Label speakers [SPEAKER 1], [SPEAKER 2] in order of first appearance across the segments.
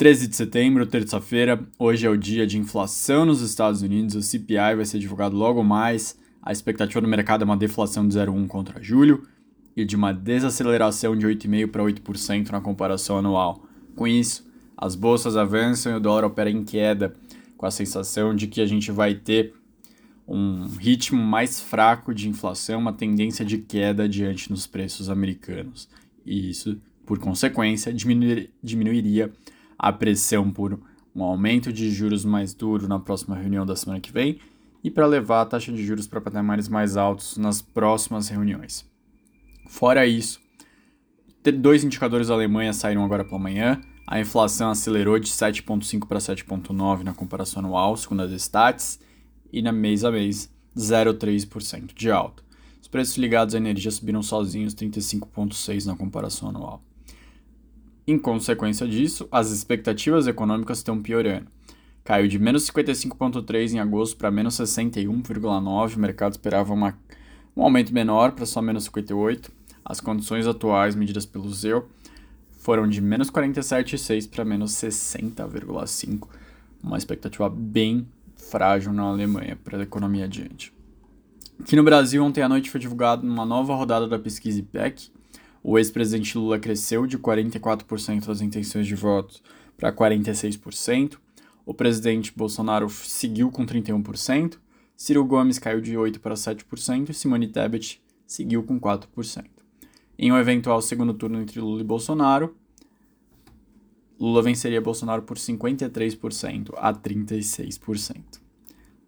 [SPEAKER 1] 13 de setembro, terça-feira. Hoje é o dia de inflação nos Estados Unidos. O CPI vai ser divulgado logo mais. A expectativa do mercado é uma deflação de 0,1 contra julho e de uma desaceleração de 8,5% para 8% na comparação anual. Com isso, as bolsas avançam e o dólar opera em queda, com a sensação de que a gente vai ter um ritmo mais fraco de inflação, uma tendência de queda diante nos preços americanos. E isso, por consequência, diminuir, diminuiria a pressão por um aumento de juros mais duro na próxima reunião da semana que vem e para levar a taxa de juros para patamares mais altos nas próximas reuniões. Fora isso, dois indicadores da Alemanha saíram agora pela manhã. A inflação acelerou de 7,5 para 7,9 na comparação anual, segundo as Stats, e na mês a mês 0,3% de alta. Os preços ligados à energia subiram sozinhos 35,6 na comparação anual. Em consequência disso, as expectativas econômicas estão piorando. Caiu de menos 55,3 em agosto para menos 61,9. O mercado esperava uma, um aumento menor para só menos 58. As condições atuais medidas pelo ZEU foram de menos 47,6 para menos 60,5. Uma expectativa bem frágil na Alemanha para a economia adiante. Aqui no Brasil, ontem à noite foi divulgada uma nova rodada da pesquisa IPEC, o ex-presidente Lula cresceu de 44% das intenções de voto para 46%. O presidente Bolsonaro seguiu com 31%. Ciro Gomes caiu de 8% para 7% e Simone Tebet seguiu com 4%. Em um eventual segundo turno entre Lula e Bolsonaro, Lula venceria Bolsonaro por 53% a 36%.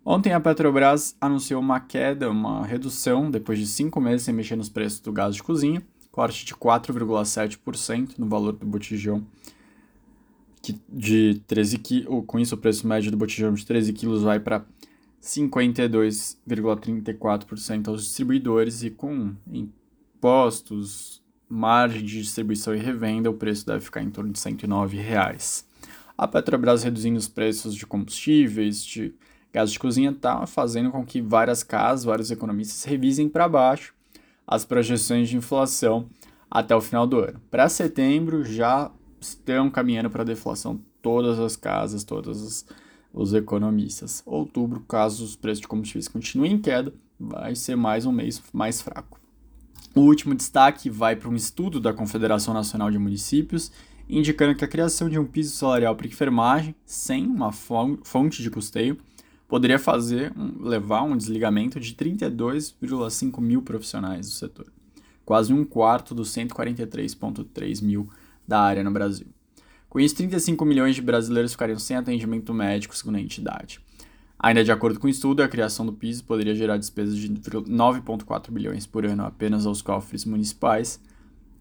[SPEAKER 1] Ontem a Petrobras anunciou uma queda, uma redução, depois de cinco meses sem mexer nos preços do gás de cozinha, corte de 4,7% no valor do botijão que de 13 quilos. Com isso, o preço médio do botijão de 13 quilos vai para 52,34% aos distribuidores e com impostos, margem de distribuição e revenda, o preço deve ficar em torno de 109 reais. A Petrobras reduzindo os preços de combustíveis, de gás de cozinha, está fazendo com que várias casas, vários economistas revisem para baixo as projeções de inflação até o final do ano. Para setembro já estão caminhando para deflação todas as casas, todos os, os economistas. Outubro, caso os preços de combustíveis continuem em queda, vai ser mais um mês mais fraco. O último destaque vai para um estudo da Confederação Nacional de Municípios, indicando que a criação de um piso salarial para enfermagem, sem uma fonte de custeio, poderia fazer um, levar um desligamento de 32,5 mil profissionais do setor, quase um quarto dos 143,3 mil da área no Brasil. Com isso, 35 milhões de brasileiros ficariam sem atendimento médico, segundo a entidade. Ainda de acordo com o estudo, a criação do piso poderia gerar despesas de 9,4 bilhões por ano apenas aos cofres municipais,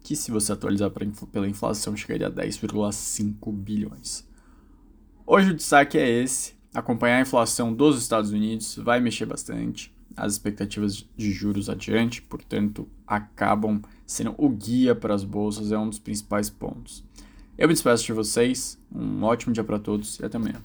[SPEAKER 1] que, se você atualizar pela inflação, chegaria a 10,5 bilhões. Hoje o destaque é esse: acompanhar a inflação dos Estados Unidos vai mexer bastante. As expectativas de juros adiante, portanto, acabam sendo o guia para as bolsas, é um dos principais pontos. Eu me despeço de vocês, um ótimo dia para todos e até amanhã.